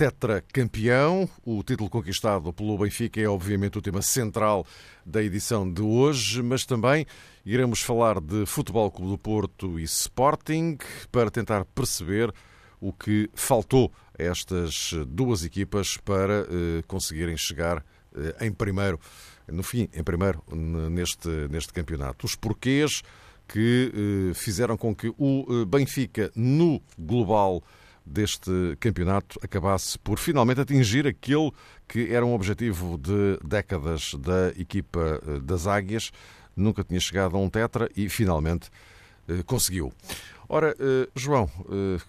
tetracampeão. O título conquistado pelo Benfica é, obviamente, o tema central da edição de hoje, mas também iremos falar de Futebol Clube do Porto e Sporting para tentar perceber o que faltou a estas duas equipas para eh, conseguirem chegar eh, em primeiro no fim, em primeiro, neste, neste campeonato. Os porquês que eh, fizeram com que o Benfica, no global deste campeonato, acabasse por finalmente atingir aquele que era um objetivo de décadas da equipa eh, das Águias. Nunca tinha chegado a um tetra e finalmente conseguiu. Ora, uh, João,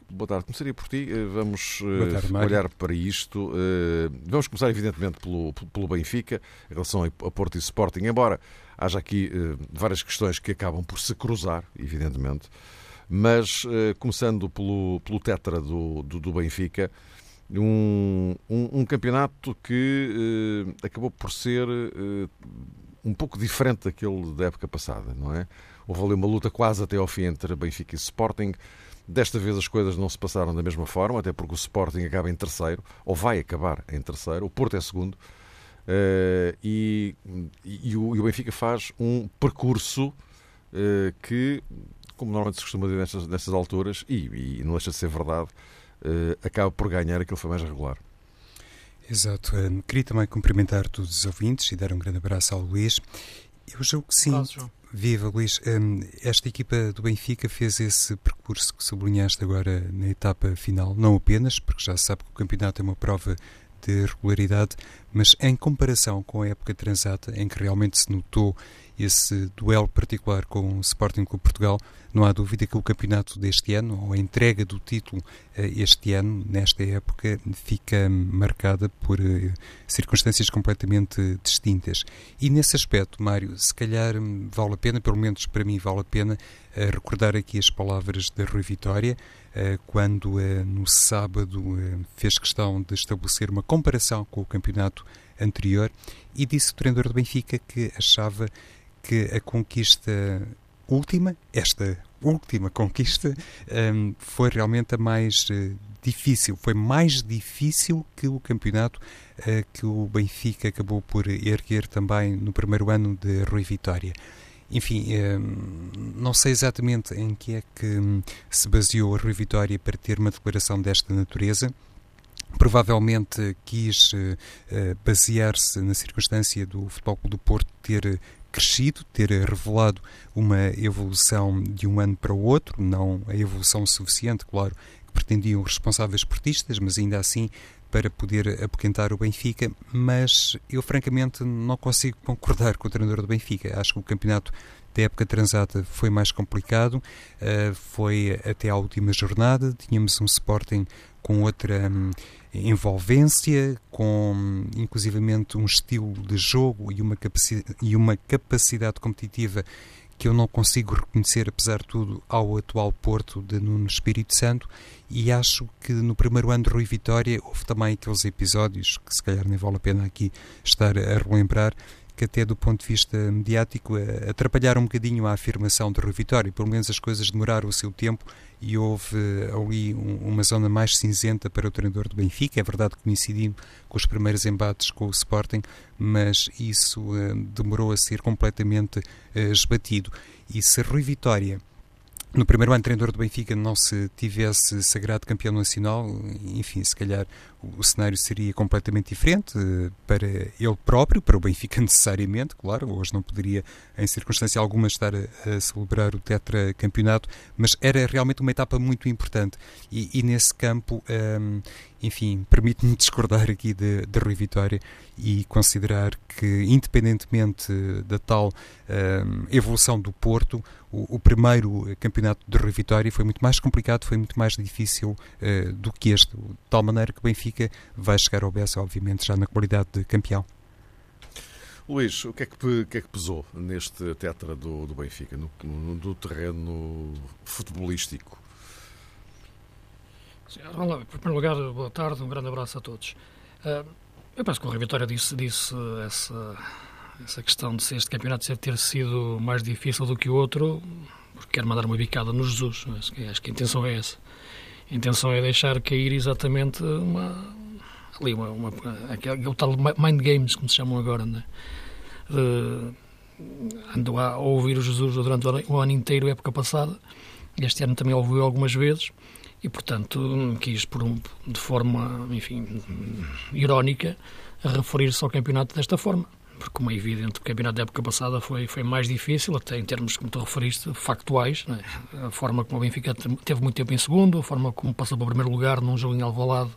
boa tarde. Começaria por ti. Vamos tarde, olhar para isto. vamos começar, evidentemente, pelo, pelo Benfica, em relação a Porto e Sporting, embora haja aqui várias questões que acabam por se cruzar, evidentemente. Mas, começando pelo, pelo tetra do, do, do Benfica, um, um, um, campeonato que acabou por ser um pouco diferente daquele da época passada, não é? Houve ali uma luta quase até ao fim entre Benfica e Sporting. Desta vez as coisas não se passaram da mesma forma, até porque o Sporting acaba em terceiro, ou vai acabar em terceiro, o Porto é segundo, uh, e, e, o, e, o, Benfica faz um percurso uh, que, como normalmente se costuma dizer nestas, nestas alturas, e, e, não deixa de ser verdade, uh, acaba por ganhar aquilo que foi mais regular. Exato. queria também cumprimentar todos os ouvintes e dar um grande abraço ao Luís. Eu julgo que sim. Claro, Viva Luís, hum, esta equipa do Benfica fez esse percurso que sublinhaste agora na etapa final, não apenas, porque já se sabe que o campeonato é uma prova de regularidade, mas em comparação com a época transata, em que realmente se notou esse duelo particular com o Sporting Clube Portugal, não há dúvida que o campeonato deste ano, ou a entrega do título eh, este ano, nesta época, fica marcada por eh, circunstâncias completamente distintas. E nesse aspecto, Mário, se calhar hum, vale a pena, pelo menos para mim vale a pena, eh, recordar aqui as palavras da Rui Vitória, quando no sábado fez questão de estabelecer uma comparação com o campeonato anterior e disse o treinador do Benfica que achava que a conquista última, esta última conquista, um, foi realmente a mais uh, difícil. Foi mais difícil que o campeonato uh, que o Benfica acabou por erguer também no primeiro ano de Rui Vitória. Enfim, um, não sei exatamente em que é que um, se baseou a Rui Vitória para ter uma declaração desta natureza. Provavelmente quis uh, basear-se na circunstância do Futebol Clube do Porto ter crescido, ter revelado uma evolução de um ano para o outro, não a evolução suficiente, claro, que pretendiam os responsáveis portistas, mas ainda assim para poder apoquentar o Benfica, mas eu francamente não consigo concordar com o treinador do Benfica. Acho que o campeonato da época transata foi mais complicado, uh, foi até à última jornada, tínhamos um Sporting com outra um, envolvência, com inclusivamente um estilo de jogo e uma, capacidade, e uma capacidade competitiva que eu não consigo reconhecer, apesar de tudo, ao atual Porto de Nuno Espírito Santo. E acho que no primeiro ano de Rui Vitória houve também aqueles episódios que, se calhar, nem vale a pena aqui estar a relembrar, que até do ponto de vista mediático atrapalharam um bocadinho a afirmação de Rui Vitória. Pelo menos as coisas demoraram o seu tempo e houve ali uma zona mais cinzenta para o treinador do Benfica. É verdade que coincidindo com os primeiros embates com o Sporting, mas isso uh, demorou a ser completamente uh, esbatido. E se Rui Vitória no primeiro ano treinador do Benfica não se tivesse sagrado campeão nacional, enfim, se calhar o cenário seria completamente diferente eh, para ele próprio, para o Benfica necessariamente, claro, hoje não poderia em circunstância alguma estar a, a celebrar o tetracampeonato, mas era realmente uma etapa muito importante e, e nesse campo, um, enfim, permite-me discordar aqui de, de Rui Vitória e considerar que independentemente da tal um, evolução do Porto, o, o, primeiro campeonato de Rui Vitória foi muito mais complicado, foi muito mais difícil uh, do que este. De tal maneira que o Benfica vai chegar ao Bessa, obviamente, já na qualidade de campeão. Luís, o que é que, que, é que pesou neste tetra do, do Benfica, no, no, no terreno futebolístico? Olá, em primeiro lugar, boa tarde, um grande abraço a todos. Uh, eu penso que o Rui Vitória disse, disse essa, essa questão de se este campeonato ter sido mais difícil do que o outro, porque quer mandar uma bicada no Jesus. Acho que, acho que a intenção é essa. A intenção é deixar cair exatamente uma, ali, uma, uma, aquele, o tal mind games, como se chamam agora, né? Uh, andou a ouvir o Jesus durante o ano inteiro, época passada, este ano também ouviu algumas vezes, e portanto quis, por um, de forma, enfim, irónica, referir-se ao campeonato desta forma. Porque, como é evidente, o campeonato da época passada foi, foi mais difícil, até em termos, como tu referiste, factuais. É? A forma como o Benfica teve muito tempo em segundo, a forma como passou para o primeiro lugar num jogo em Alvalade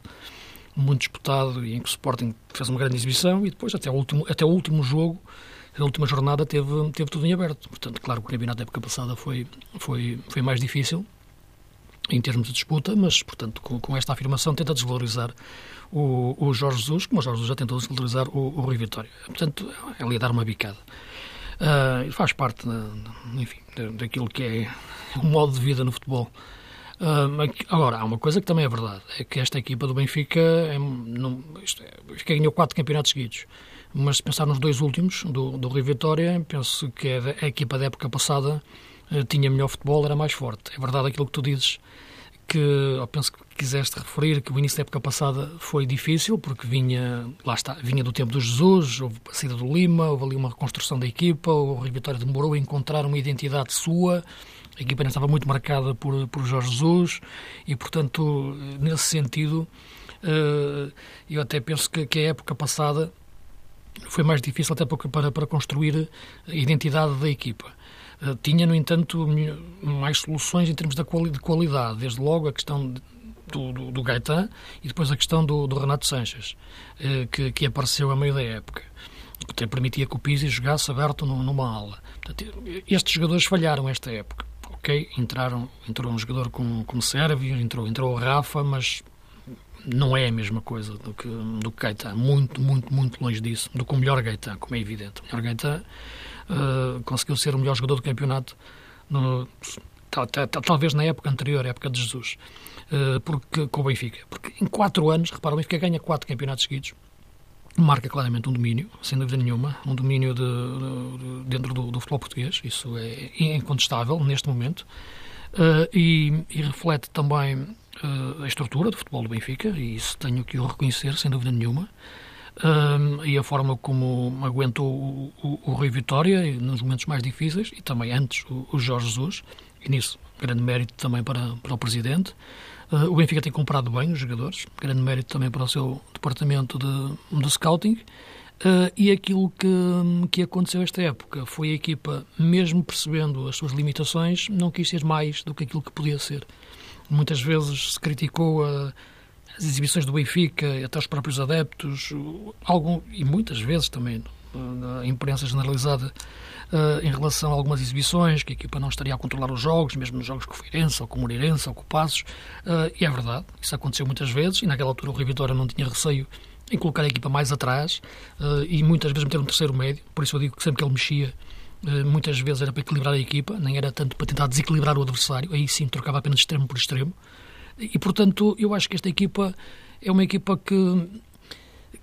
muito disputado e em que o Sporting fez uma grande exibição e depois até o último, até o último jogo, a última jornada teve, teve tudo em aberto. Portanto, claro que o campeonato da época passada foi, foi, foi mais difícil em termos de disputa, mas, portanto, com, com esta afirmação tenta desvalorizar o, o Jorge Jesus, como o Jorge Jesus já tentou desvalorizar o, o Rui Vitória. Portanto, é a dar uma bicada. Uh, faz parte, enfim, daquilo que é o modo de vida no futebol. Uh, agora, há uma coisa que também é verdade, é que esta equipa do Benfica, é, não, isto é, ganhou quatro campeonatos seguidos, mas se pensar nos dois últimos, do, do Rio Vitória, penso que a, a equipa da época passada tinha melhor futebol, era mais forte. É verdade aquilo que tu dizes, que eu penso que quiseste referir que o início da época passada foi difícil, porque vinha, lá está, vinha do tempo do Jesus, houve a saída do Lima, houve ali uma reconstrução da equipa, o Vitória demorou a encontrar uma identidade sua, a equipa ainda estava muito marcada por, por Jorge Jesus e, portanto, nesse sentido, eh, eu até penso que, que a época passada foi mais difícil até para, para construir a identidade da equipa. Eh, tinha, no entanto, mais soluções em termos de qualidade, desde logo a questão do, do, do Gaetan e depois a questão do, do Renato Sanches, eh, que, que apareceu a meio da época que até permitia que o Pizzi jogasse aberto numa ala. estes jogadores falharam esta época ok, entraram, entrou um jogador como, como Sérvio, entrou, entrou o Rafa, mas não é a mesma coisa do que, do Gaetan, muito, muito, muito longe disso, do que o melhor Gaetan, como é evidente. O melhor Gaetan uh, conseguiu ser o melhor jogador do campeonato, no, tal, tal, talvez na época anterior, época de Jesus, uh, porque, com o Benfica. Porque em quatro anos, repara, o Benfica ganha quatro campeonatos seguidos, marca claramente um domínio, sem dúvida nenhuma, um domínio de, de, dentro do, do, futebol português, isso é incontestável neste momento, uh, e, e, reflete também uh, a estrutura do futebol do Benfica, e isso tenho que o reconhecer, sem dúvida nenhuma, uh, e a forma como aguentou o, o, o Rui Vitória nos momentos mais difíceis, e também antes o, o Jorge Jesus, e nisso grande mérito também para, para o Presidente, Uh, o Benfica tem comprado bem os jogadores, grande mérito também para o seu departamento de, de scouting. Uh, e aquilo que, que aconteceu esta época foi a equipa, mesmo percebendo as suas limitações, não quis ser mais do que aquilo que podia ser. Muitas vezes se criticou a, as exibições do Benfica, até os próprios adeptos, algum, e muitas vezes também a imprensa generalizada uh, em relação a algumas exibições, que a equipa não estaria a controlar os jogos, mesmo nos jogos com o Feirense, ou com o Moreirense, ou com o Passos, uh, e é verdade, isso aconteceu muitas vezes, e naquela altura o Rio Vitória não tinha receio em colocar a equipa mais atrás, uh, e muitas vezes meter um terceiro médio, por isso eu digo que sempre que ele mexia, muitas vezes era para equilibrar a equipa, nem era tanto para tentar desequilibrar o adversário, aí sim trocava apenas extremo por extremo, e portanto eu acho que esta equipa é uma equipa que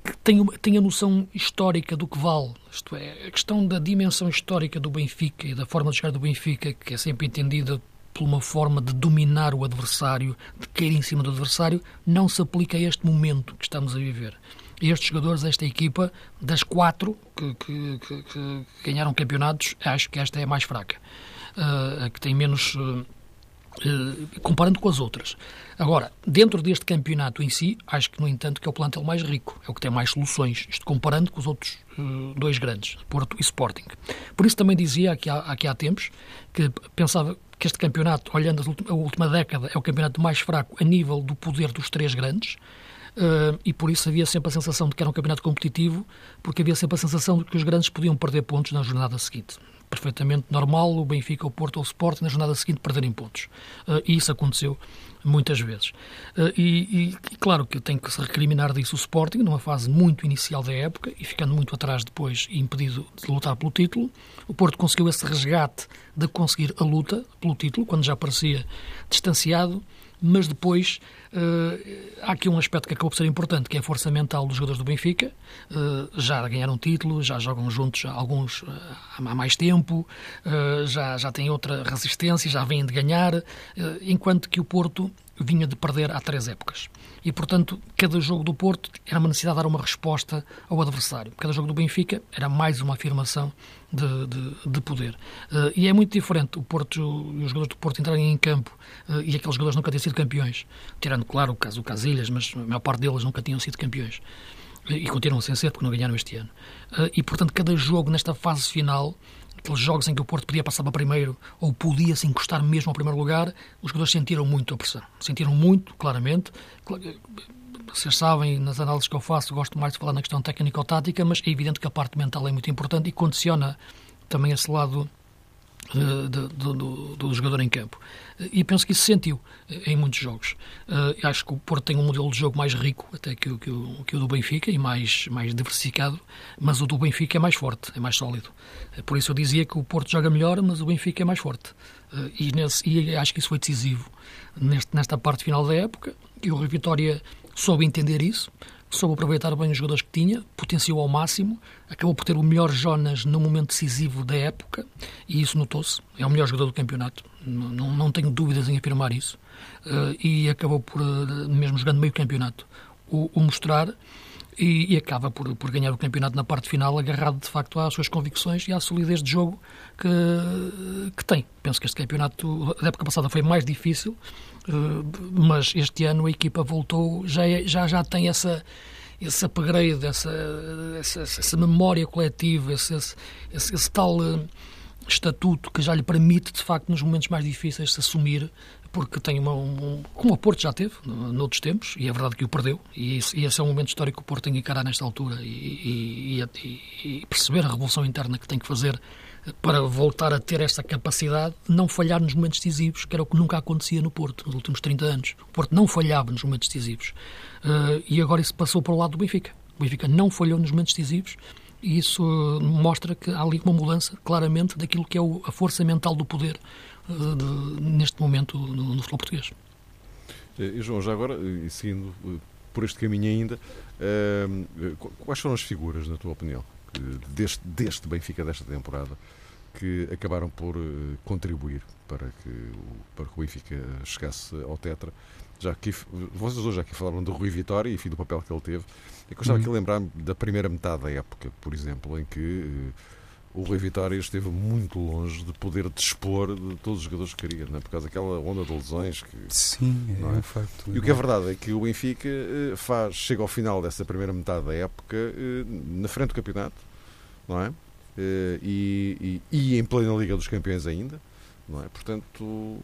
que tenha, tenha noção histórica do que vale. Isto é, a questão da dimensão histórica do Benfica e da forma de jogar do Benfica, que é sempre entendida por uma forma de dominar o adversário, de cair em cima do adversário, não se aplica a este momento que estamos a viver. Estes jogadores, esta equipa, das quatro que, que, que, ganharam campeonatos, acho que esta é a mais fraca. Uh, a que tem menos. Uh, comparando com as outras. Agora, dentro deste campeonato em si, acho que, no entanto, que é o plantel mais rico, é o que tem mais soluções, isto comparando com os outros uh, dois grandes, Porto e Sporting. Por isso também dizia aqui há, aqui há tempos que pensava que este campeonato, olhando a última década, é o campeonato mais fraco a nível do poder dos três grandes, Uh, e por isso havia sempre a sensação de que era um campeonato competitivo, porque havia sempre a sensação de que os grandes podiam perder pontos na jornada seguinte. Perfeitamente normal o Benfica, o Porto ou o Sport na jornada seguinte perderem pontos. Uh, e isso aconteceu muitas vezes. Uh, e, e, claro que tem que se recriminar disso o Sporting, numa fase muito inicial da época e ficando muito atrás depois e impedido de lutar pelo título. O Porto conseguiu esse resgate de conseguir a luta pelo título, quando já parecia distanciado mas depois uh, há aqui um aspecto que acabou por ser importante, que é a força mental dos jogadores do Benfica. Uh, já ganharam título, já jogam juntos alguns uh, há mais tempo, já, já têm outra resistência, já vêm de ganhar, enquanto que o Porto vinha de perder há três épocas. E, portanto, cada jogo do Porto era uma necessidade de dar uma resposta ao adversário. Cada jogo do Benfica era mais uma afirmação de, de, de poder. Uh, e é muito diferente o Porto, os jogadores do Porto entrarem em campo uh, e aqueles jogadores nunca terem sido campeões. Tirando, claro, o caso do Casilhas, mas a maior parte deles nunca tinham sido campeões. E continuam sem ser porque não ganharam este ano. Uh, e, portanto, cada jogo nesta fase final aqueles jogos em que o Porto podia passar para primeiro ou podia se encostar mesmo ao primeiro lugar, os jogadores sentiram muito a pressão. Sentiram muito, claramente. Vocês sabem, nas análises que eu faço, gosto mais de falar na questão técnico-tática, mas é evidente que a parte mental é muito importante e condiciona também esse lado do, do, do, jogador em campo. E penso que isso se sentiu em muitos jogos. Acho que o Porto tem um modelo de jogo mais rico até que que o, que o do Benfica e mais, mais diversificado, mas o do Benfica é mais forte, é mais sólido. Por isso eu dizia que o Porto joga melhor, mas o Benfica é mais forte. E, nesse, e acho que isso foi decisivo neste, nesta parte final da época. E o Rio Vitória soube entender isso, soube aproveitar bem os jogadores que tinha, potenciou ao máximo, acabou por ter o melhor Jonas no momento decisivo da época e isso notou-se. É o melhor jogador do campeonato, não, não tenho dúvidas em afirmar isso. Uh, e acabou por, uh, mesmo jogando meio campeonato, o, o mostrar e, e, acaba por, por ganhar o campeonato na parte final, agarrado de facto às suas convicções e à solidez de jogo que, que tem. Penso que este campeonato, a época passada, foi mais difícil, mas este ano a equipa voltou, já, é, já, já tem essa esse upgrade, essa, essa, essa memória coletiva, esse, esse, esse tal uh, estatuto que já lhe permite, de facto, nos momentos mais difíceis, se assumir porque tem uma, um, como o Porto já teve noutros tempos, e é verdade que o perdeu, e, e esse é um momento histórico que o Porto tem que encarar nesta altura e, e, e, perceber a revolução interna que tem que fazer para voltar a ter esta capacidade de não falhar nos momentos decisivos, que era o que nunca acontecia no Porto nos últimos 30 anos. O Porto não falhava nos momentos decisivos. Uh, e agora isso passou para o lado do Benfica. O Benfica não falhou nos momentos decisivos e isso mostra que há ali uma mudança, claramente, daquilo que é a força mental do poder de, neste momento no, no futebol português. E João, já agora, e seguindo eh, por este caminho ainda, uh, quais foram as figuras, na tua opinião, deste, deste Benfica desta temporada, que acabaram por uh, contribuir para que, para que o Benfica chegasse ao Tetra? Já que vocês hoje aqui falaram do Rui Vitória e enfim, do papel que ele teve. Eu gostava uhum. aqui de lembrar da primeira metade da época, por exemplo, em que uh, o Rui Vitória esteve muito longe de poder dispor de todos os jogadores que queria, não é? por causa daquela onda de lesões. Que, Sim, é, é um facto. E o que é verdade é que o Benfica eh, faz, chega ao final dessa primeira metade da época eh, na frente do campeonato, não é? Eh, e, e, e em plena Liga dos Campeões ainda, não é? Portanto,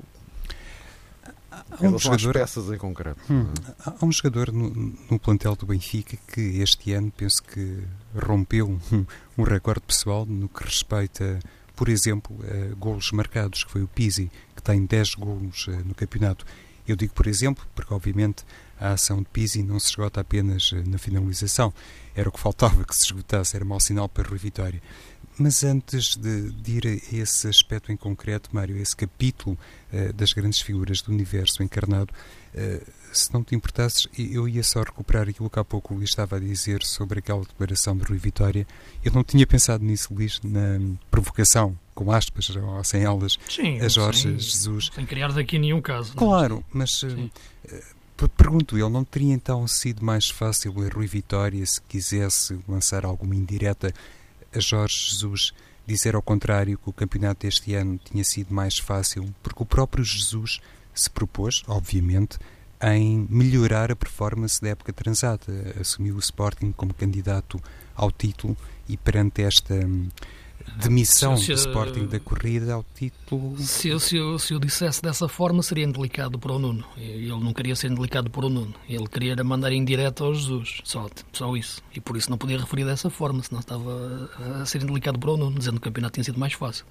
Há um jogador, peças em concreto. Hum, é? há um jogador no, no, plantel do Benfica que este ano penso que rompeu um, um recorde pessoal no que respeita, por exemplo, a golos marcados, que foi o Pizzi, que tem 10 golos uh, no campeonato. Eu digo por exemplo, porque obviamente a ação de Pizzi não se esgota apenas uh, na finalização. Era o que faltava que se esgotasse, era mau sinal para o Vitória. Mas antes de, de, ir a esse aspecto em concreto, Mário, esse capítulo uh, das grandes figuras do universo encarnado, uh, se não te importasses, eu ia só recuperar aquilo que há pouco o Luís estava a dizer sobre aquela declaração de Rui Vitória. Eu não tinha pensado nisso, Luís, na provocação, com aspas ou sem elas, sim, a Jorge sem, Jesus. Sem criar daqui nenhum caso. É? Claro, mas. Uh, Pergunto, ele não teria então sido mais fácil a Rui Vitória se quisesse lançar alguma indireta a Jorge Jesus dizer ao contrário que o campeonato deste ano tinha sido mais fácil, porque o próprio Jesus se propôs, obviamente, em melhorar a performance da época transata. Assumiu o Sporting como candidato ao título e perante esta demissão se, se, do Sporting da corrida ao título. Se, se, eu, se eu dissesse dessa forma, seria indelicado para o Nuno. Ele não queria ser indelicado para o Nuno. Ele queria mandar em direto ao Jesus. Só, só isso. E por isso não podia referir dessa forma, senão estava a ser indelicado para o Nuno, dizendo que o campeonato tinha sido mais fácil.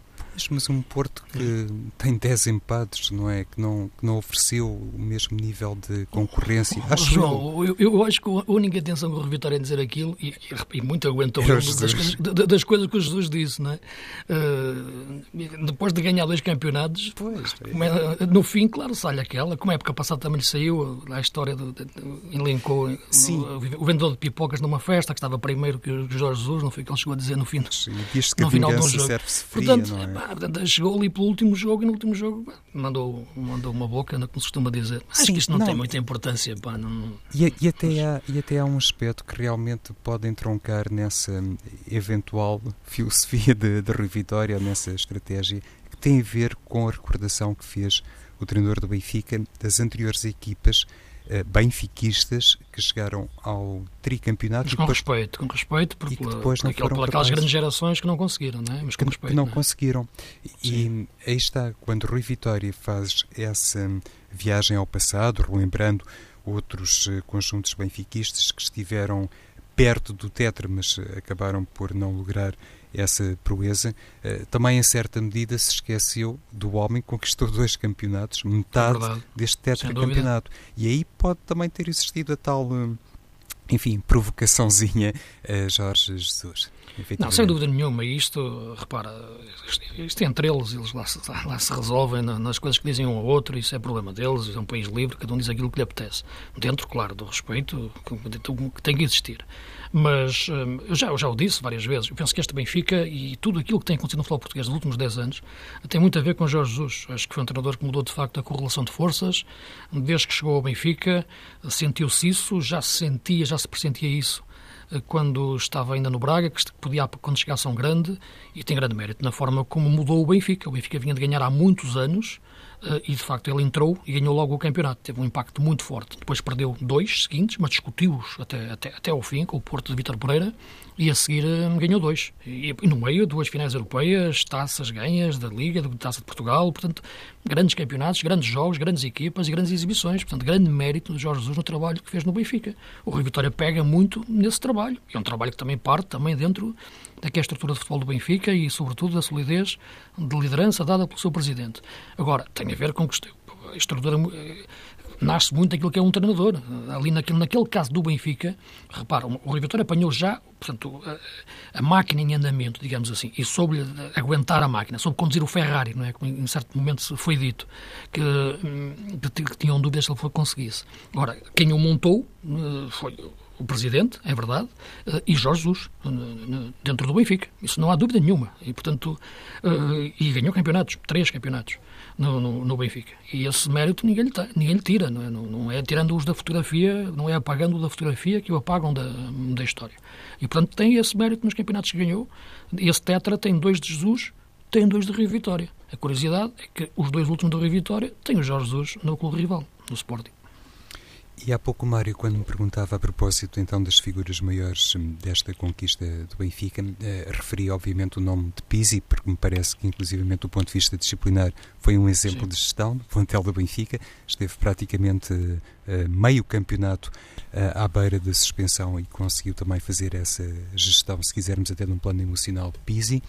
Mas um Porto que tem 10 empates, não é? Que não, que não ofereceu o mesmo nível de concorrência. Oh, acho João, eu, eu, acho que a única intenção que o Vitória em dizer aquilo, e, e, muito aguentou das coisas, das coisas que o Jesus disse, não é? Uh, depois de ganhar dois campeonatos, pois, é. no fim, claro, sai aquela. Como a época passada também lhe saiu a história do, elencou Sim. o, o vendedor de pipocas numa festa que estava primeiro que o Jorge Jesus, não foi o que ele chegou a dizer no fim. Sim, no final do jogo. Portanto, não é? Portanto, chegou ali pelo último jogo e no último jogo mandou, mandou uma boca, como se costuma dizer. Acho Sim, que isto não, não, tem muita importância. Pá, não... E, e, até há, e até há um aspecto que realmente pode entroncar nessa eventual filosofia de, de Rui Vitória, nessa estratégia, que tem a ver com a recordação que fez o treinador do Benfica das anteriores equipas benfiquistas que chegaram ao tricampeonato. Mas com depois, respeito, com respeito por, depois por, por, por aquelas grandes gerações que não conseguiram, não é? Mas com que, respeito, que não, não é? conseguiram. E aí está, quando Rui Vitória faz essa viagem ao passado, relembrando outros uh, conjuntos benfiquistas que estiveram perto do Tetra, mas acabaram por não lograr essa proeza. Eh, também, em certa medida, se esqueceu do homem que conquistou dois campeonatos, metade é deste tetracampeonato. E aí pode também ter existido a tal, eh, enfim, provocaçãozinha a Jorge Jesus. Não, sem dúvida nenhuma. Isto, repara, isto é entre eles, eles lá lá se resolvem nas coisas que dizem um ao outro, isso é problema deles, é um país livre, cada um diz aquilo que lhe apetece. Dentro, claro, do respeito que tem que existir. Mas hum, eu já, eu já o disse várias vezes. Eu penso que este Benfica e tudo aquilo que tem acontecido no futebol português nos últimos 10 anos tem muito a ver com Jorge Jesus. Acho que foi um treinador que mudou de facto a correlação de forças. Desde que chegou ao Benfica, sentiu-se isso, já se sentia, já se pressentia isso eh, quando estava ainda no Braga, que podia, quando chegasse a um grande, e tem grande mérito na forma como mudou o Benfica. O Benfica vinha de ganhar há muitos anos e de facto ele entrou e ganhou logo o campeonato. Teve um impacto muito forte. Depois perdeu dois seguintes, mas discutiu-os até, até, até ao fim com o Porto de Vítor Pereira e a seguir eh, ganhou dois. E, no meio, duas finais europeias, taças ganhas da Liga, da Taça de Portugal, portanto, grandes campeonatos, grandes jogos, grandes equipas e grandes exibições. Portanto, grande mérito do Jorge Jesus no trabalho que fez no Benfica. O Rui Vitória pega muito nesse trabalho. É um trabalho que também parte também dentro daquela estrutura de futebol do Benfica e, sobretudo, da solidez de liderança dada pelo seu presidente. Agora, tem a ver com que a estrutura nasce muito daquilo que é um treinador. Ali naquele, naquele caso do Benfica, repara, o Rui Vitória apanhou já portanto, a, a, máquina em andamento, digamos assim, e soube aguentar a máquina, soube conduzir o Ferrari, não é? Como em certo momento foi dito, que, hum, que, que tinham dúvidas se ele conseguisse. Agora, quem o montou eh, foi o Presidente, é verdade, eh, e Jorge Jesus, dentro do Benfica. Isso não há dúvida nenhuma. E, portanto, eh, e ganhou campeonatos, três campeonatos no, no, no Benfica. E esse mérito ninguém lhe, ninguém lhe tira, não é? Não, não é tirando-os da fotografia, não é apagando da fotografia que o apagam da, da história. E, portanto, tem esse mérito nos campeonatos que ganhou. Esse tetra tem dois de Jesus, tem dois de Rio Vitória. A curiosidade é que os dois últimos do Rio Vitória têm o Jorge Jesus no clube rival, no Sporting. E há pouco, Mário, quando me perguntava a propósito então das figuras maiores hum, desta conquista do Benfica, eh, referi obviamente o nome de Pizzi, porque me parece que, inclusivamente, do ponto de vista disciplinar, foi um exemplo Sim. de gestão do plantel do Benfica. Esteve praticamente eh, meio campeonato eh, à beira da suspensão e conseguiu também fazer essa gestão, se quisermos, até num plano emocional de Pizzi.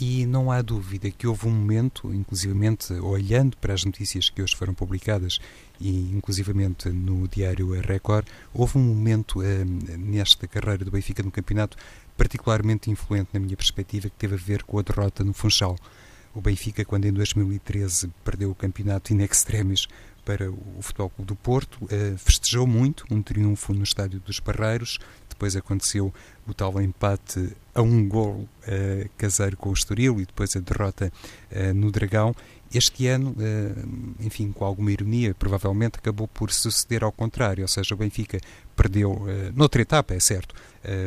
E não há dúvida que houve um momento, inclusivamente olhando para as notícias que hoje foram publicadas e inclusivamente no diário Record, houve um momento eh, nesta carreira do Benfica no campeonato particularmente influente na minha perspectiva que teve a ver com a derrota no Funchal. O Benfica, quando em 2013 perdeu o campeonato in extremis para o Futebol Clube do Porto, eh, festejou muito um triunfo no Estádio dos Barreiros, depois aconteceu o tal empate a um gol uh, caseiro com o Estoril e depois a derrota uh, no Dragão. Este ano, uh, enfim, com alguma ironia, provavelmente acabou por suceder ao contrário, ou seja, o Benfica perdeu, noutra etapa, é certo,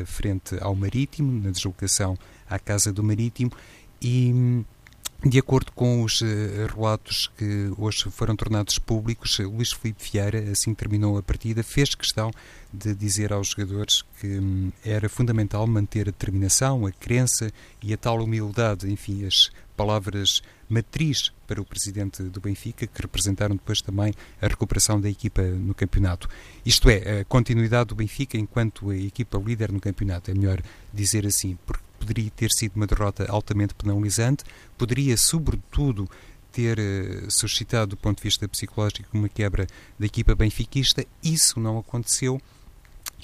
frente ao Marítimo, na deslocação à Casa do Marítimo, e De acordo com os uh, relatos que hoje foram tornados públicos, Luís Filipe Vieira, assim terminou a partida, fez questão de dizer aos jogadores que hum, era fundamental manter a determinação, a crença e a tal humildade, enfim, as palavras matriz para o presidente do Benfica, que representaram depois também a recuperação da equipa no campeonato. Isto é, a continuidade do Benfica enquanto a equipa líder no campeonato, é melhor dizer assim, porque poderia ter sido uma derrota altamente penalizante, poderia, sobretudo, ter uh, suscitado, do ponto de vista psicológico, uma quebra da equipa benfiquista. Isso não aconteceu.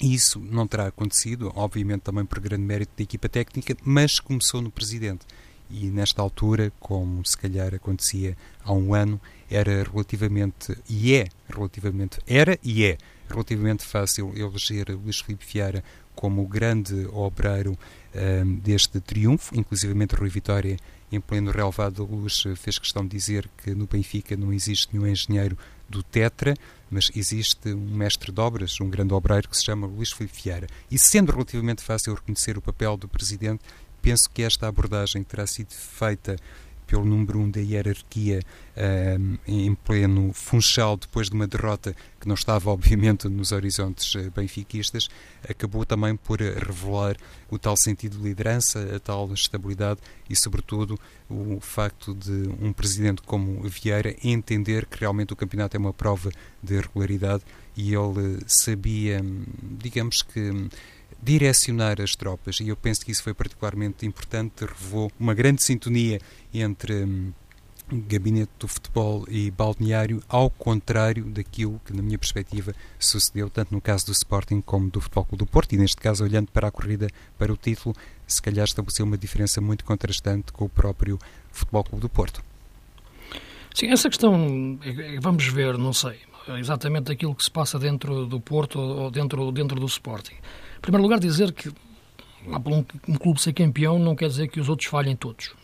Isso não terá acontecido, obviamente também por grande mérito da equipa técnica, mas começou no presidente e nesta altura, como se calhar acontecia há um ano, era relativamente, e é relativamente, era e é relativamente fácil eleger Luís Filipe Vieira como o grande obreiro um, deste triunfo, inclusivamente Rui Vitória em pleno relevado da luz fez questão de dizer que no Benfica não existe nenhum engenheiro do Tetra, mas existe um mestre de obras, um grande obreiro que se chama Luís Filipe Vieira. E sendo relativamente fácil reconhecer o papel do Presidente, penso que esta abordagem terá sido feita pelo número um da hierarquia um, em pleno funchal depois de uma derrota que não estava obviamente nos horizontes eh, benfiquistas, acabou também por revelar o tal sentido de liderança, a tal estabilidade e sobretudo o facto de um presidente como Vieira entender que realmente o campeonato é uma prova de regularidade e ele sabia, digamos que direcionar as tropas e eu penso que isso foi particularmente importante, revelou uma grande sintonia entre hum, gabinete do futebol e balneário, ao contrário daquilo que, na minha perspectiva, sucedeu tanto no caso do Sporting como do Futebol Clube do Porto, e neste caso, olhando para a corrida para o título, se calhar estabeleceu uma diferença muito contrastante com o próprio Futebol Clube do Porto. Sim, essa questão, é, é, vamos ver, não sei, exatamente aquilo que se passa dentro do Porto ou dentro, dentro do Sporting. Primeiro lugar, dizer que um, clube ser campeão não quer dizer que os outros falhem todos.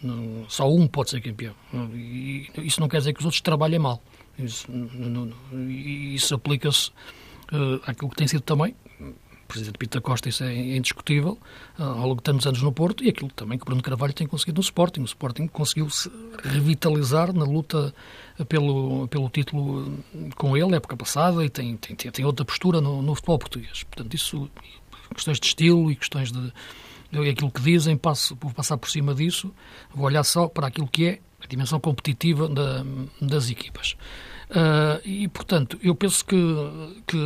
Só um pode ser campeão. E isso não quer dizer que os outros trabalhem mal. Isso, isso aplica-se uh, àquilo que tem sido também. O Presidente Pita Costa, isso é indiscutível, uh, ao longo de tantos anos no Porto, e aquilo também que Bruno Carvalho tem conseguido no Sporting. O Sporting conseguiu-se revitalizar na luta pelo, pelo título com ele, época passada, e tem, tem, tem outra postura no, no futebol português. Portanto, isso questões de estilo e questões de aquilo que dizem, passo, vou passar por cima disso, vou olhar só para aquilo que é a dimensão competitiva da, das equipas. Uh, e, portanto, eu penso que, que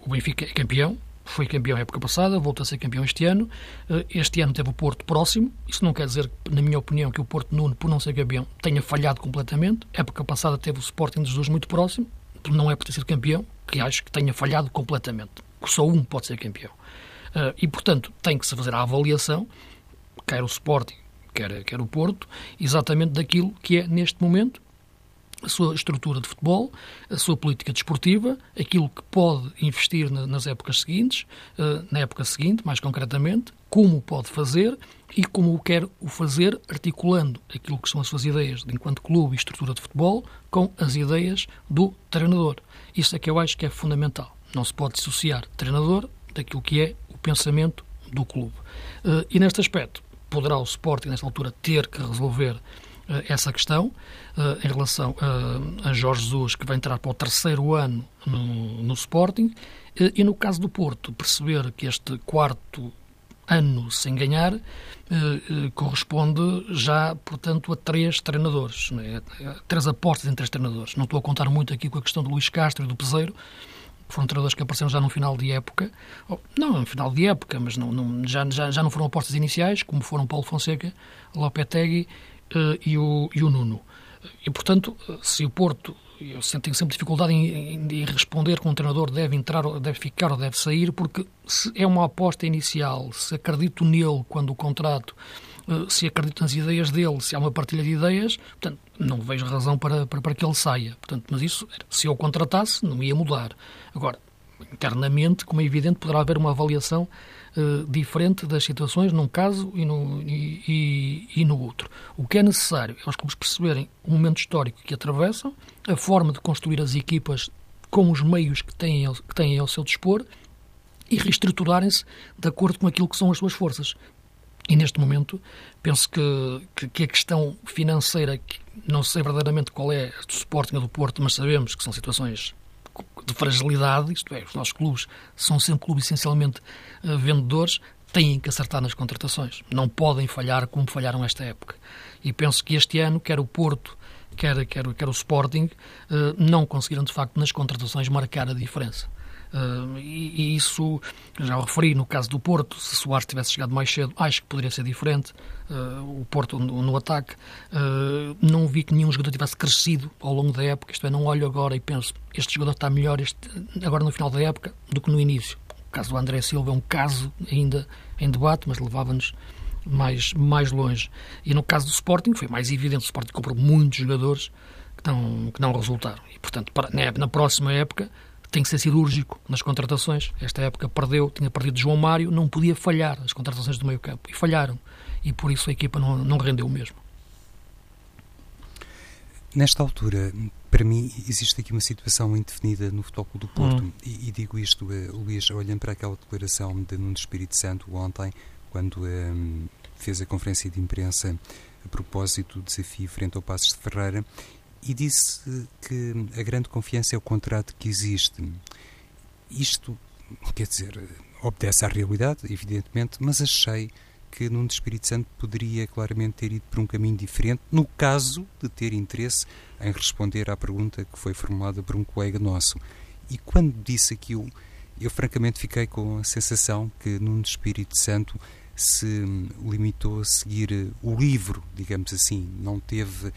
o Benfica é campeão, foi campeão na época passada, voltou a ser campeão este ano. Uh, este ano teve o Porto próximo. Isso não quer dizer, na minha opinião, que o Porto Nuno, por não ser campeão, tenha falhado completamente. A época passada teve o Sporting dos dois muito próximo. Não é por ter sido campeão, que acho que tenha falhado completamente. Só um pode ser campeão. Uh, e, portanto, tem que se fazer a avaliação, quer o Sporting, quer, quer o Porto, exatamente daquilo que é, neste momento, a sua estrutura de futebol, a sua política desportiva, aquilo que pode investir na, nas épocas seguintes, uh, na época seguinte, mais concretamente, como pode fazer e como o quer o fazer, articulando aquilo que são as suas ideias de enquanto clube e estrutura de futebol com as ideias do treinador. Isso é que eu acho que é fundamental. Não se pode dissociar treinador daquilo que é o pensamento do clube. Uh, e neste aspecto, poderá o Sporting, nesta altura, ter que resolver uh, essa questão uh, em relação a Jorge Jesus, que vai entrar para o terceiro ano no, Sporting, e no caso do Porto, perceber que este quarto ano sem ganhar corresponde já, portanto, a três treinadores, é? três apostas em três treinadores. Não estou a contar muito aqui com a questão do Luís Castro e do Peseiro, foram treinadores que apareceram já no final de época, não no final de época, mas não, não, já, já, já não foram apostas iniciais, como foram Paulo Fonseca, Lopetegui uh, e, o, e o Nuno. E, portanto, se o Porto, eu tenho sempre dificuldade em, em, em, responder que um treinador deve entrar, deve ficar ou deve sair, porque se é uma aposta inicial, se acredito nele quando o contrato eh, se acredito nas ideias dele, se há uma partilha de ideias, portanto, não vejo razão para, para, para que ele saia. Portanto, mas isso, se eu contratasse, não ia mudar. Agora, internamente, como é evidente, poderá haver uma avaliação uh, diferente das situações num caso e no, e, e, e, no outro. O que é necessário é os clubes perceberem o momento histórico que atravessam, a forma de construir as equipas com os meios que têm, que têm ao seu dispor e reestruturarem-se de acordo com aquilo que são as suas forças E neste momento, penso que, que, que, a questão financeira, que não sei verdadeiramente qual é do Sporting ou do Porto, mas sabemos que são situações de fragilidade, isto é, os nossos clubes são sempre clubes essencialmente uh, vendedores, têm que acertar nas contratações. Não podem falhar como falharam esta época. E penso que este ano, quer o Porto, quer, quer, quer o Sporting, uh, não conseguiram, de facto, nas contratações marcar a diferença. E, isso, já o referi, no caso do Porto, se Soares tivesse chegado mais cedo, acho que poderia ser diferente. Uh, o Porto no, ataque, uh, não vi que nenhum jogador tivesse crescido ao longo da época. Isto é, não olho agora e penso, este jogador está melhor este, agora no final da época do que no início. O caso do André Silva é um caso ainda em debate, mas levava-nos mais, mais longe. E no caso do Sporting, foi mais evidente: o Sporting comprou muitos jogadores que não, que não resultaram. E, portanto, para, na próxima época tem que ser cirúrgico nas contratações. Esta época perdeu, tinha perdido João Mário, não podia falhar as contratações do meio campo. E falharam. E por isso a equipa não, não rendeu o mesmo. Nesta altura, para mim, existe aqui uma situação indefinida no Futebol Clube do Porto. Hum. E, e, digo isto, uh, Luís, olhando para aquela declaração de Nuno Espírito Santo ontem, quando um, fez a conferência de imprensa a propósito do desafio frente ao Passos de Ferreira, e disse que a grande confiança é o contrato que existe. Isto, quer dizer, obedece à realidade, evidentemente, mas achei que Nuno Espírito Santo poderia claramente ter ido por um caminho diferente, no caso de ter interesse em responder à pergunta que foi formulada por um colega nosso. E quando disse aquilo, eu francamente fiquei com a sensação que Nuno Espírito Santo se limitou a seguir eh, o livro, digamos assim, não teve uh,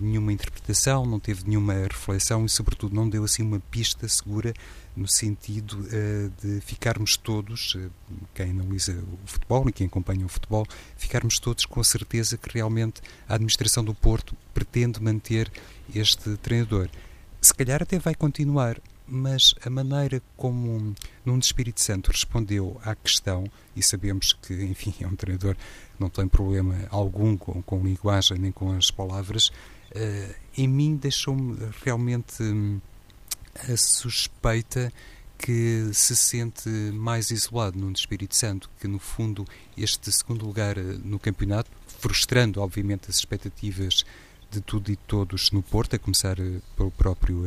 nenhuma interpretação, não teve nenhuma reflexão e, sobretudo, não deu assim uma pista segura no sentido uh, de ficarmos todos, uh, quem analisa o futebol e quem acompanha o futebol, ficarmos todos com a certeza que realmente a administração do Porto pretende manter este treinador. Se calhar até vai continuar, mas a maneira como Nuno Espírito Santo respondeu à questão, e sabemos que, enfim, é um treinador não tem problema algum com, com linguagem nem com as palavras, uh, em mim deixou-me realmente hum, a suspeita que se sente mais isolado no Espírito Santo, que no fundo este segundo lugar eh, no campeonato, frustrando obviamente as expectativas de tudo e todos no Porto, a começar eh, pelo próprio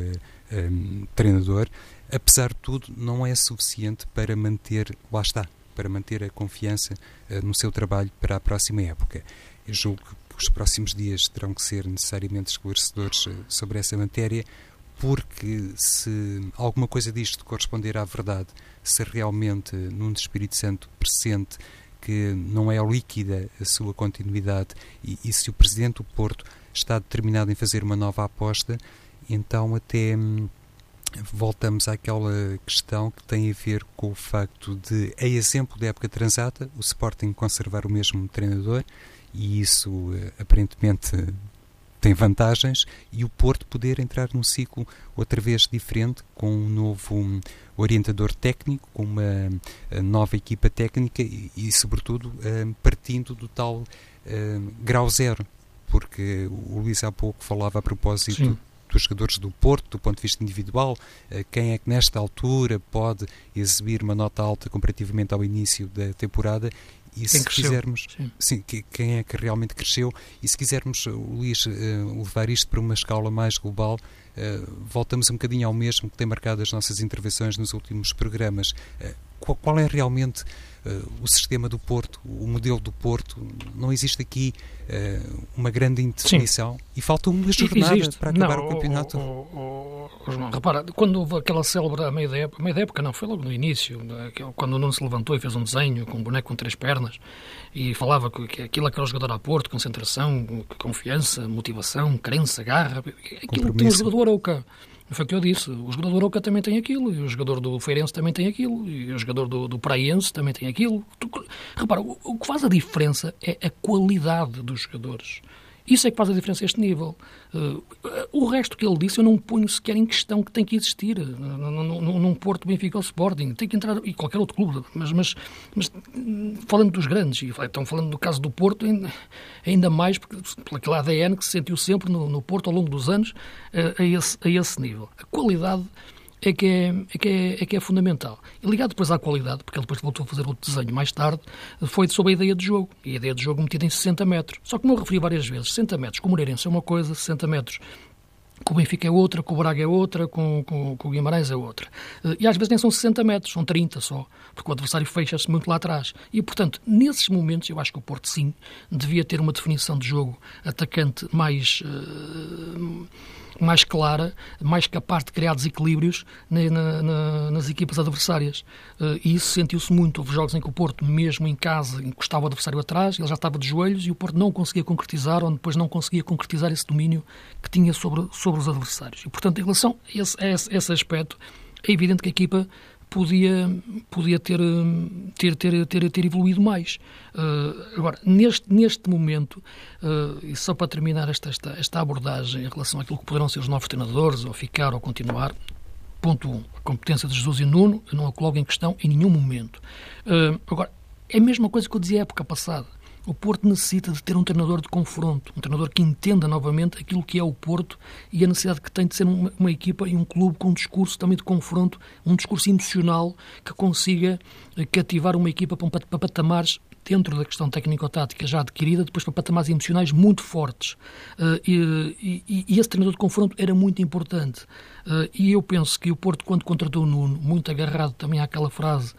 um, treinador, apesar de tudo, não é suficiente para manter, lá está, para manter a confiança uh, no seu trabalho para a próxima época. Eu julgo que os próximos dias terão que ser necessariamente esclarecedores uh, sobre essa matéria, porque se alguma coisa disto corresponder à verdade, se realmente num Espírito Santo pressente que não é líquida a sua continuidade e, e se o Presidente do Porto está determinado em fazer uma nova aposta, então até hum, voltamos àquela questão que tem a ver com o facto de, a exemplo da época transata, o Sporting conservar o mesmo treinador e isso eh, aparentemente tem vantagens e o Porto poder entrar num ciclo outra vez diferente com um novo hum, orientador técnico, com uma eh, nova equipa técnica e, e sobretudo hum, partindo do tal grau zero porque o Luís há pouco falava a propósito Sim dos jogadores do Porto, do ponto de vista individual, eh, quem é que nesta altura pode exibir uma nota alta comparativamente ao início da temporada e se quisermos, sim. sim. quem é que realmente cresceu, e se quisermos, eh, Luís, eh, levar isto para uma escala mais global, voltamos um bocadinho ao mesmo que tem marcado as nossas intervenções nos últimos programas. Qual é realmente o sistema do Porto, o modelo do Porto? Não existe aqui uh, uma grande indefinição Sim. e falta uma jornada Existe. para acabar não, o campeonato. O, o, o, João, repara, quando houve aquela célebre a meio da época, meio da época não, foi logo no início, né, quando o Nuno se levantou e fez um desenho com um boneco com três pernas e falava que aquilo é que era o jogador a Porto, concentração, confiança, motivação, crença, garra, aquilo que o jogador Arouca. Foi o que eu disse. O jogador do Aroca também tem aquilo, e o jogador do Feirense também tem aquilo, e o jogador do, do Praiense também tem aquilo. Repara, o, o que faz a diferença é a qualidade dos jogadores. Isso é que faz a diferença a este nível. Uh, o resto que ele disse eu não ponho sequer em questão que tem que existir num, Porto, Benfica ou Sporting. Tem que entrar, e qualquer outro clube, mas, mas, mas falando dos grandes, e estão falando do caso do Porto ainda, mais, porque, pelo aquele ADN que se sentiu sempre no, no Porto ao longo dos anos uh, a, esse, a esse nível. A qualidade é que é, é, que é, é, que é fundamental. E ligado depois à qualidade, porque ele depois voltou a fazer outro desenho mais tarde, foi sobre a ideia de jogo. E a ideia de jogo metida em 60 metros. Só que, como eu referi várias vezes, 60 metros com o Moreirense é uma coisa, 60 metros com o Benfica é outra, com o Braga é outra, com, com, com, o Guimarães é outra. Eh, e às vezes nem são 60 metros, são 30 só, porque o adversário fecha-se muito lá atrás. E, portanto, nesses momentos, eu acho que o Porto, sim, devia ter uma definição de jogo atacante mais. Uh, mais clara, mais capaz de criar desequilíbrios na, na, nas equipas adversárias. Uh, e isso sentiu-se muito. Houve jogos em que o Porto, mesmo em casa, encostava o adversário atrás, ele já estava de joelhos e o Porto não conseguia concretizar, ou depois não conseguia concretizar esse domínio que tinha sobre, sobre os adversários. E, portanto, em relação a esse, a esse aspecto, é evidente que a equipa podia, podia ter, ter, ter, ter, ter evoluído mais. Uh, agora, neste, neste momento, uh, e só para terminar esta, esta, esta abordagem em relação àquilo que poderão ser os novos treinadores, ou ficar ou continuar, ponto 1, um, a competência de Jesus e Nuno, eu não a coloco em questão em nenhum momento. Uh, agora, é a mesma coisa que eu dizia época passada. O Porto necessita de ter um treinador de confronto, um treinador que entenda novamente aquilo que é o Porto e a necessidade que tem de ser uma, uma equipa e um clube com um discurso também de confronto, um discurso emocional que consiga eh, cativar uma equipa para, para patamares dentro da questão técnico-tática já adquirida, depois para patamares emocionais muito fortes. Uh, e, e, e, esse treinador de confronto era muito importante. Uh, e eu penso que o Porto, quando contratou o Nuno, muito agarrado também àquela frase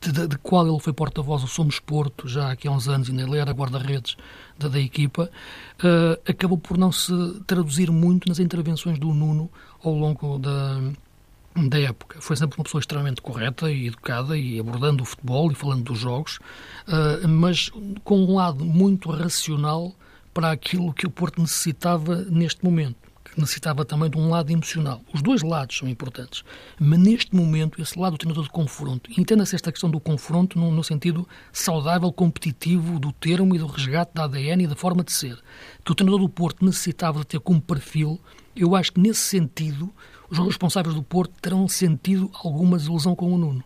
de, de, qual ele foi porta-voz, o Somos Porto, já aqui há uns anos, ainda ele era guarda-redes da, da, equipa, uh, acabou por não se traduzir muito nas intervenções do Nuno ao longo da, da época. Foi sempre uma pessoa extremamente correta e educada e abordando o futebol e falando dos jogos, uh, mas com um lado muito racional para aquilo que o Porto necessitava neste momento necessitava também de um lado emocional. Os dois lados são importantes, mas neste momento, esse lado do treinador de confronto, entenda-se esta questão do confronto no, no, sentido saudável, competitivo do termo e do resgate da ADN e da forma de ser, que o treinador do Porto necessitava de ter como perfil, eu acho que nesse sentido os responsáveis do Porto terão sentido alguma desilusão com o Nuno.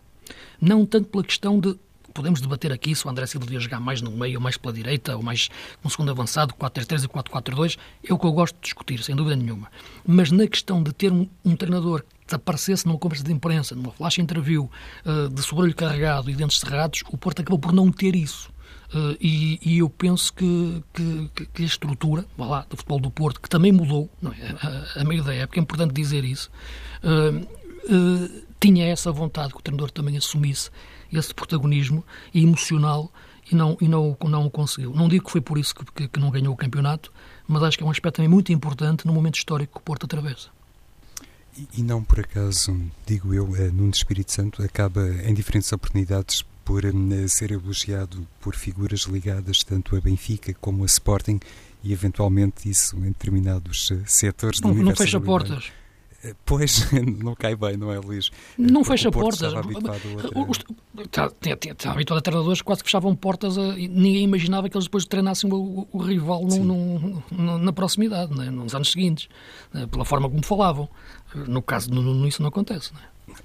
Não tanto pela questão de podemos debater aqui se o André Silva devia jogar mais no meio, ou mais pela direita, ou mais um segundo avançado, 4-3-3 e 4-4-2, é o que eu gosto de discutir, sem dúvida nenhuma. Mas na questão de ter um, um treinador que aparecesse numa conversa de imprensa, numa flash interview, uh, de sobrolho carregado e dentes cerrados, o Porto acabou por não ter isso. Uh, e, e, eu penso que, que, que, a estrutura lá, do futebol do Porto, que também mudou é? a, a, meio da época, é importante dizer isso, uh, tinha essa vontade que o treinador também assumisse esse protagonismo emocional e não, e não, não o conseguiu. Não digo que foi por isso que, que, que não ganhou o campeonato, mas acho que é um aspecto também muito importante no momento histórico que o Porto atravessa. E, e não por acaso, digo eu, eh, Nuno Espírito Santo acaba em diferentes oportunidades por um, ser elogiado por figuras ligadas tanto a Benfica como a Sporting e eventualmente isso em determinados eh, setores não, do. Não fecha portas. Pois, não cai bem, não é, Luís? Não fecha portas. Está, está, habituado a treinadores que quase fechavam portas a, e ninguém imaginava que eles depois treinassem o, o rival num, num, na proximidade, né, nos anos seguintes, né, pela forma como falavam. No caso Nuno, isso não acontece. Né?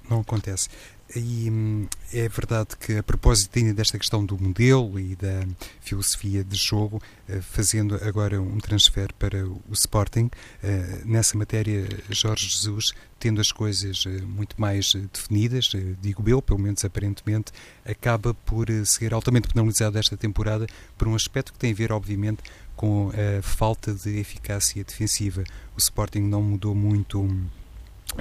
Não acontece. E hum, é verdade que, a propósito ainda desta questão do modelo e da filosofia de jogo, eh, fazendo agora um transfer para o Sporting, eh, nessa matéria, Jorge Jesus, tendo as coisas eh, muito mais definidas, digo eu, pelo menos aparentemente, acaba por ser altamente penalizado esta temporada por um aspecto que tem a ver, obviamente, com a falta de eficácia defensiva. O Sporting não mudou muito hum,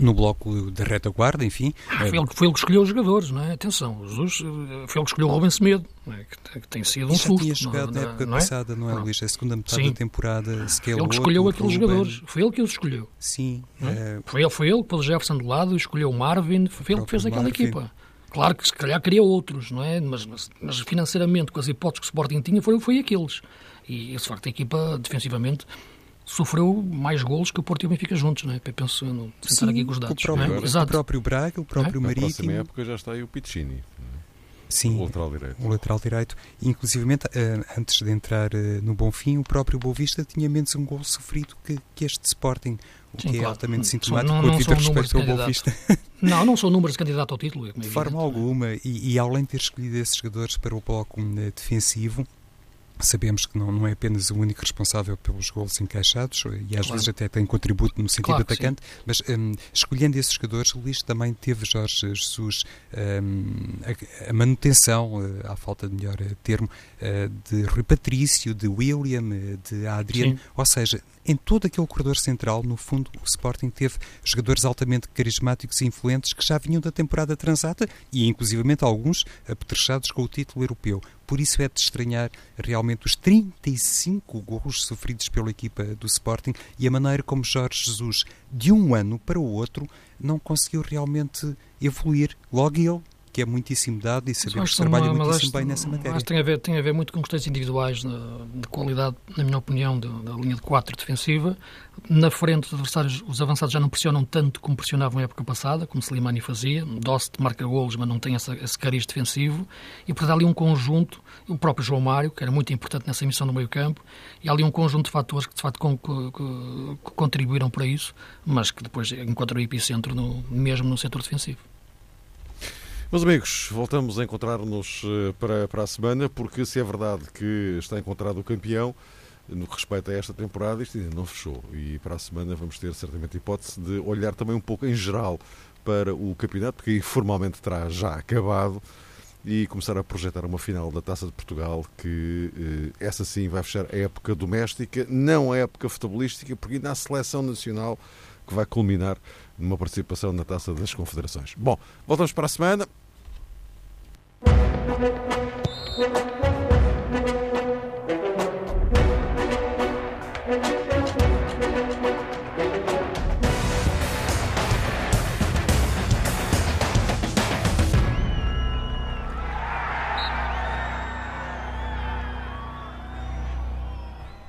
no bloco da retaguarda, enfim. Foi ele, foi ele que escolheu os jogadores, não é? Atenção, Jesus eh, foi ele que escolheu o Rubem Semedo, é? que, que, tem sido um susto. Já tinha jogado na época não é? passada, não é, não. Luís? A segunda metade Sim. da temporada, se Foi ele que escolheu aqueles jogadores, foi ele que os escolheu. Sim. É? Foi, ele, foi ele que pôs o Jefferson do lado, escolheu o Marvin, foi ele que fez aquela Marvin. equipa. Claro que se calhar queria outros, não é? Mas, mas, mas, financeiramente, com as hipóteses que o Sporting tinha, foi, foi aqueles. E, de facto, a equipa, defensivamente, sofreu mais golos que o Porto e o Benfica juntos, não é? Penso, não, sentar aqui com os dados. O próprio, é? o próprio Braga, o próprio é? Marítimo. Na próxima época já está aí o Piccini. Sim, o lateral direito. O lateral direito. Inclusive, eh, antes de entrar eh, no Bonfim, o próprio Boavista tinha menos um gol sofrido que, que este Sporting, o Sim, que é claro. altamente sintomático não, não, não respeito ao Boavista. Não, não são números de candidato ao título. É de forma alguma. E, e, além de ter escolhido esses jogadores para o bloco eh, defensivo, Sabemos que não, não é apenas o único responsável pelos golos encaixados e às claro. vezes até tem contributo no sentido claro atacante, mas um, escolhendo esses jogadores, o Luís também teve Jorge Jesus um, a, a, manutenção, uh, à falta de melhor uh, termo, uh, de Rui Patrício, de William, de Adriano, Sim. ou seja, em todo aquele corredor central, no fundo, o Sporting teve jogadores altamente carismáticos e influentes que já vinham da temporada transata e, inclusivamente, alguns apetrechados com o título europeu. Por isso é de estranhar realmente os 35 gols sofridos pela equipa do Sporting e a maneira como Jorge Jesus, de um ano para o outro, não conseguiu realmente evoluir. Logo ele que é muitíssimo dado e sabemos que trabalha uma, muitíssimo bem nessa matéria. Acho que tem a ver, tem a ver muito com questões individuais de, de qualidade, na minha opinião, da linha de 4 defensiva. Na frente, os adversários, os avançados já não pressionam tanto como pressionavam na época passada, como Slimani fazia. Dost marca golos, mas não tem essa, esse cariz defensivo. E, portanto, há ali um conjunto, o próprio João Mário, que era muito importante nessa missão no meio campo, e há ali um conjunto de fatores que, de facto, com, que, que, contribuíram para isso, mas que depois encontram o epicentro no, mesmo no setor defensivo. Meus amigos, voltamos a encontrar-nos eh, para, para a semana, porque se é verdade que está encontrado o campeão, no que respeita a esta temporada, isto ainda não fechou. E para a semana vamos ter certamente a hipótese de olhar também um pouco em geral para o campeonato, aí formalmente terá já acabado, e começar a projetar uma final da Taça de Portugal, que eh, essa sim vai fechar a época doméstica, não a época futebolística, porque ainda há a seleção nacional que vai culminar numa participação na Taça das Confederações. Bom, voltamos para a semana.